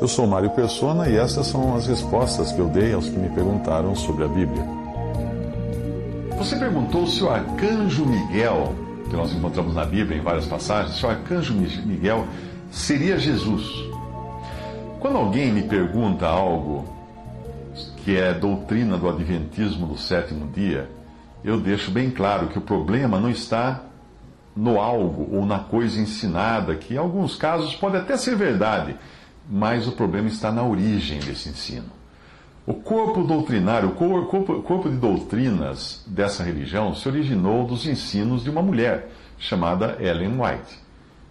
Eu sou Mário Persona e essas são as respostas que eu dei aos que me perguntaram sobre a Bíblia. Você perguntou se o arcanjo Miguel, que nós encontramos na Bíblia em várias passagens, se o arcanjo Miguel seria Jesus. Quando alguém me pergunta algo que é doutrina do Adventismo do sétimo dia, eu deixo bem claro que o problema não está no algo ou na coisa ensinada, que em alguns casos pode até ser verdade, mas o problema está na origem desse ensino. O corpo doutrinário, o corpo, corpo de doutrinas dessa religião se originou dos ensinos de uma mulher chamada Ellen White.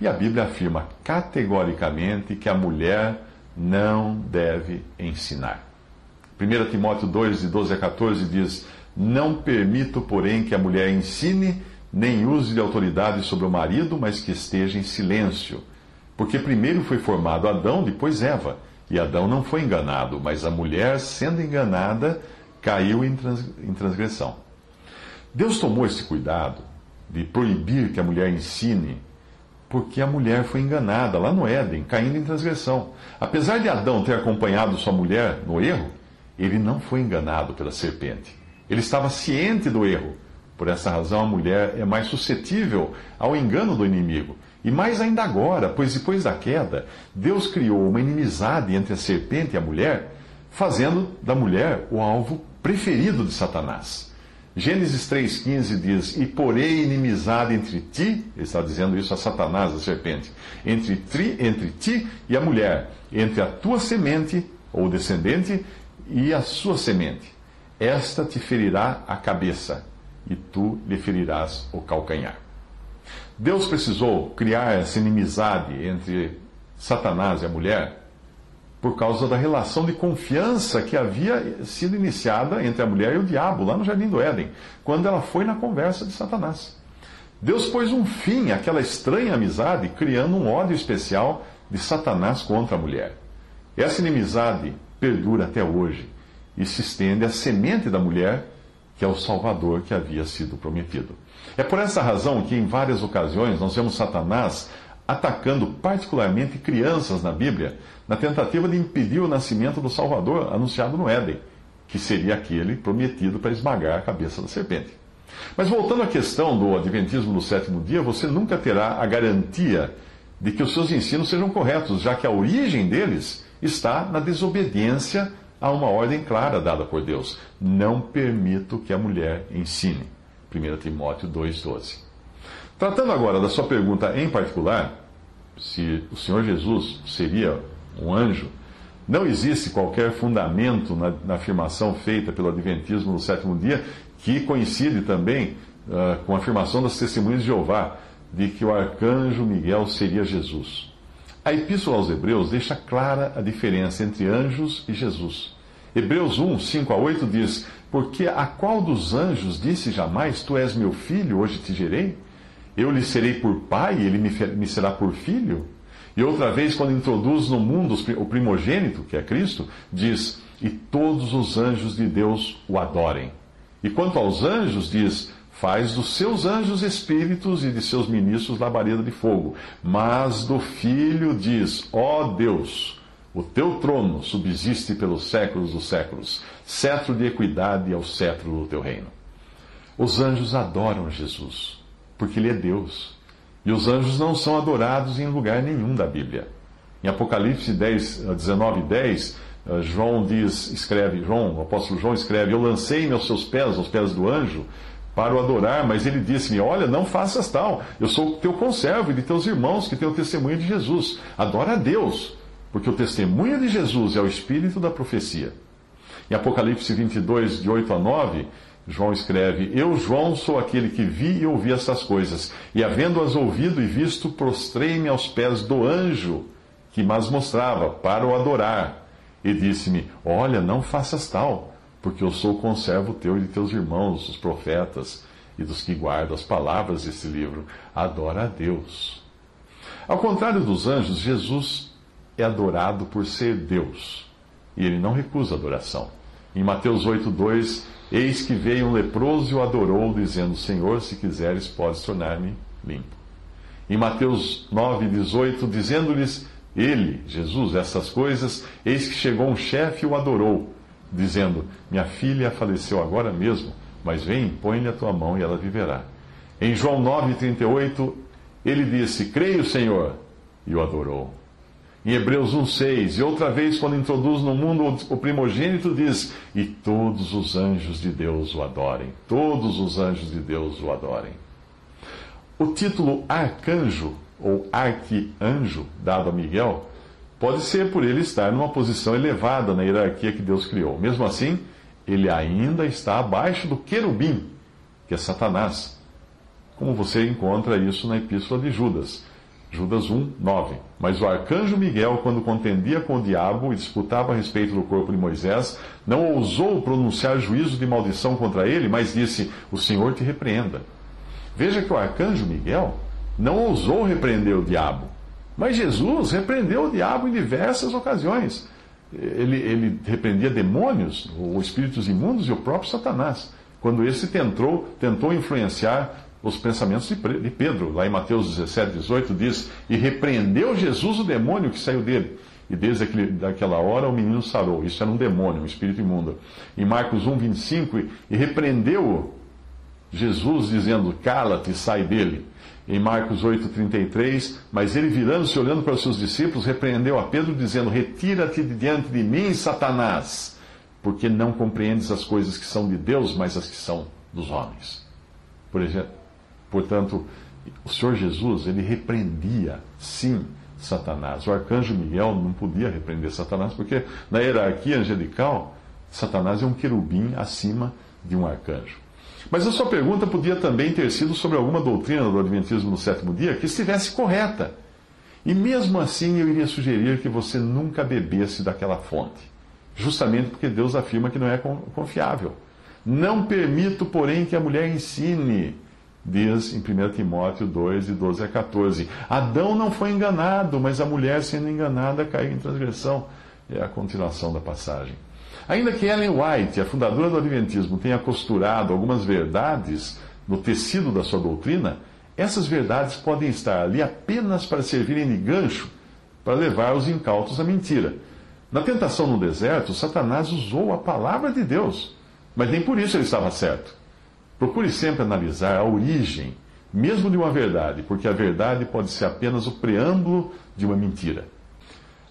E a Bíblia afirma categoricamente que a mulher não deve ensinar. 1 Timóteo 2, de 12 a 14 diz: Não permito, porém, que a mulher ensine, nem use de autoridade sobre o marido, mas que esteja em silêncio porque primeiro foi formado Adão, depois Eva. E Adão não foi enganado, mas a mulher, sendo enganada, caiu em, trans, em transgressão. Deus tomou esse cuidado de proibir que a mulher ensine, porque a mulher foi enganada lá no Éden, caindo em transgressão. Apesar de Adão ter acompanhado sua mulher no erro, ele não foi enganado pela serpente. Ele estava ciente do erro. Por essa razão, a mulher é mais suscetível ao engano do inimigo. E mais ainda agora, pois depois da queda, Deus criou uma inimizade entre a serpente e a mulher, fazendo da mulher o alvo preferido de Satanás. Gênesis 3,15 diz: E porei inimizade entre ti, ele está dizendo isso a Satanás, a serpente, entre, tri, entre ti e a mulher, entre a tua semente, ou descendente, e a sua semente. Esta te ferirá a cabeça, e tu lhe ferirás o calcanhar. Deus precisou criar essa inimizade entre Satanás e a mulher por causa da relação de confiança que havia sido iniciada entre a mulher e o diabo lá no jardim do Éden, quando ela foi na conversa de Satanás. Deus pôs um fim àquela estranha amizade, criando um ódio especial de Satanás contra a mulher. Essa inimizade perdura até hoje e se estende à semente da mulher, que é o Salvador que havia sido prometido. É por essa razão que, em várias ocasiões, nós vemos Satanás atacando particularmente crianças na Bíblia, na tentativa de impedir o nascimento do Salvador anunciado no Éden, que seria aquele prometido para esmagar a cabeça da serpente. Mas voltando à questão do Adventismo no sétimo dia, você nunca terá a garantia de que os seus ensinos sejam corretos, já que a origem deles está na desobediência a uma ordem clara dada por Deus: não permito que a mulher ensine. 1 Timóteo 2,12. Tratando agora da sua pergunta em particular, se o Senhor Jesus seria um anjo, não existe qualquer fundamento na, na afirmação feita pelo Adventismo no sétimo dia, que coincide também uh, com a afirmação das testemunhas de Jeová, de que o arcanjo Miguel seria Jesus. A Epístola aos Hebreus deixa clara a diferença entre anjos e Jesus. Hebreus 1, 5 a 8 diz: porque a qual dos anjos disse jamais: Tu és meu filho, hoje te gerei? Eu lhe serei por pai, ele me será por filho? E outra vez, quando introduz no mundo o primogênito, que é Cristo, diz: E todos os anjos de Deus o adorem. E quanto aos anjos, diz: Faz dos seus anjos espíritos e de seus ministros labareda de fogo. Mas do filho diz: Ó Deus, o teu trono subsiste pelos séculos dos séculos. Cetro de equidade é o cetro do teu reino. Os anjos adoram Jesus, porque Ele é Deus. E os anjos não são adorados em lugar nenhum da Bíblia. Em Apocalipse 10, 19 10, João diz, escreve, João, o apóstolo João escreve, eu lancei meus seus pés, aos pés do anjo, para o adorar, mas ele disse-me, olha, não faças tal, eu sou teu conservo e de teus irmãos que têm o testemunho de Jesus. Adora a Deus, porque o testemunho de Jesus é o espírito da profecia. Em Apocalipse 22, de 8 a 9, João escreve: Eu, João, sou aquele que vi e ouvi estas coisas, e havendo-as ouvido e visto, prostrei-me aos pés do anjo que mas mostrava, para o adorar. E disse-me: Olha, não faças tal, porque eu sou conservo teu e de teus irmãos, os profetas, e dos que guardam as palavras desse livro. Adora a Deus. Ao contrário dos anjos, Jesus é adorado por ser Deus, e ele não recusa adoração. Em Mateus 8,2 Eis que veio um leproso e o adorou, dizendo: Senhor, se quiseres, podes tornar-me limpo. Em Mateus 9, 18, dizendo-lhes ele, Jesus, essas coisas, eis que chegou um chefe e o adorou, dizendo: Minha filha faleceu agora mesmo, mas vem, põe-lhe a tua mão e ela viverá. Em João 9, 38, ele disse: Creio, Senhor, e o adorou em Hebreus 1,6. E outra vez, quando introduz no mundo o primogênito, diz: E todos os anjos de Deus o adorem. Todos os anjos de Deus o adorem. O título arcanjo, ou arquianjo, dado a Miguel, pode ser por ele estar numa posição elevada na hierarquia que Deus criou. Mesmo assim, ele ainda está abaixo do querubim, que é Satanás. Como você encontra isso na Epístola de Judas. Judas 1, 9. Mas o arcanjo Miguel, quando contendia com o diabo e disputava a respeito do corpo de Moisés, não ousou pronunciar juízo de maldição contra ele, mas disse: O Senhor te repreenda. Veja que o arcanjo Miguel não ousou repreender o diabo, mas Jesus repreendeu o diabo em diversas ocasiões. Ele, ele repreendia demônios, ou espíritos imundos e o próprio Satanás, quando esse tentou, tentou influenciar os pensamentos de Pedro. Lá em Mateus 17, 18 diz: E repreendeu Jesus o demônio que saiu dele. E desde aquele, aquela hora o menino sarou. Isso era um demônio, um espírito imundo. Em Marcos 1, 25, e repreendeu Jesus, dizendo: Cala-te, sai dele. Em Marcos 8, 33, mas ele virando-se, olhando para os seus discípulos, repreendeu a Pedro, dizendo: Retira-te de diante de mim, Satanás, porque não compreendes as coisas que são de Deus, mas as que são dos homens. Por exemplo, Portanto, o Senhor Jesus, ele repreendia, sim, Satanás. O arcanjo Miguel não podia repreender Satanás, porque na hierarquia angelical, Satanás é um querubim acima de um arcanjo. Mas a sua pergunta podia também ter sido sobre alguma doutrina do Adventismo no sétimo dia que estivesse correta. E mesmo assim eu iria sugerir que você nunca bebesse daquela fonte, justamente porque Deus afirma que não é confiável. Não permito, porém, que a mulher ensine diz em 1 Timóteo 2, de 12 a 14. Adão não foi enganado, mas a mulher, sendo enganada, caiu em transgressão. É a continuação da passagem. Ainda que Ellen White, a fundadora do Adventismo, tenha costurado algumas verdades no tecido da sua doutrina, essas verdades podem estar ali apenas para servirem de gancho para levar os incautos à mentira. Na tentação no deserto, Satanás usou a palavra de Deus, mas nem por isso ele estava certo. Procure sempre analisar a origem, mesmo de uma verdade, porque a verdade pode ser apenas o preâmbulo de uma mentira.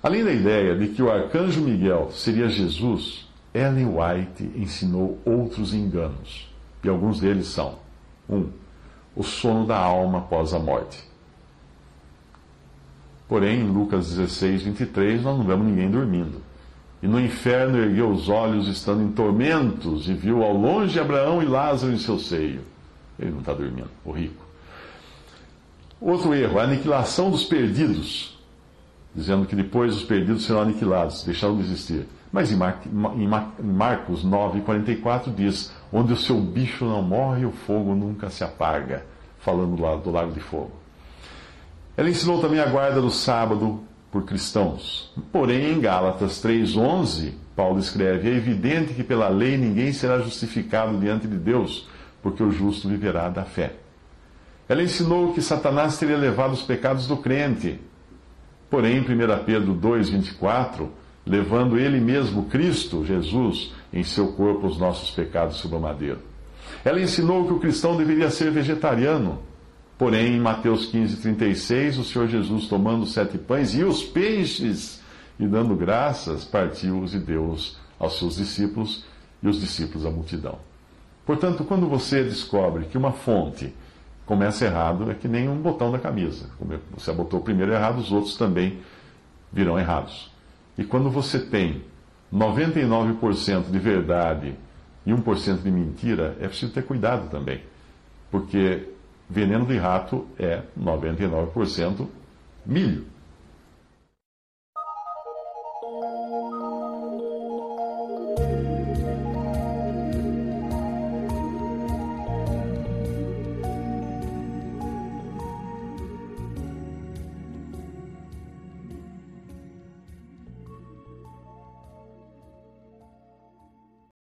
Além da ideia de que o arcanjo Miguel seria Jesus, Ellen White ensinou outros enganos. E alguns deles são: 1. Um, o sono da alma após a morte. Porém, em Lucas 16, 23, nós não vemos ninguém dormindo. E no inferno ergueu os olhos, estando em tormentos, e viu ao longe Abraão e Lázaro em seu seio. Ele não está dormindo, o rico. Outro erro, a aniquilação dos perdidos, dizendo que depois os perdidos serão aniquilados, deixaram de existir. Mas em, Mar em Marcos 9, 44 diz: Onde o seu bicho não morre, o fogo nunca se apaga. Falando lá do lago de fogo. Ela ensinou também a guarda do sábado, por cristãos. Porém, em Gálatas 3,11, Paulo escreve: É evidente que pela lei ninguém será justificado diante de Deus, porque o justo viverá da fé. Ela ensinou que Satanás teria levado os pecados do crente. Porém, em 1 Pedro 2,24, levando ele mesmo, Cristo, Jesus, em seu corpo os nossos pecados sobre o madeiro. Ela ensinou que o cristão deveria ser vegetariano Porém, em Mateus 15, 36, o Senhor Jesus, tomando sete pães e os peixes, e dando graças, partiu-os e deu-os aos seus discípulos, e os discípulos à multidão. Portanto, quando você descobre que uma fonte começa errado, é que nem um botão da camisa. Você botou o primeiro errado, os outros também virão errados. E quando você tem 99% de verdade e 1% de mentira, é preciso ter cuidado também. Porque Veneno de rato é 99% milho.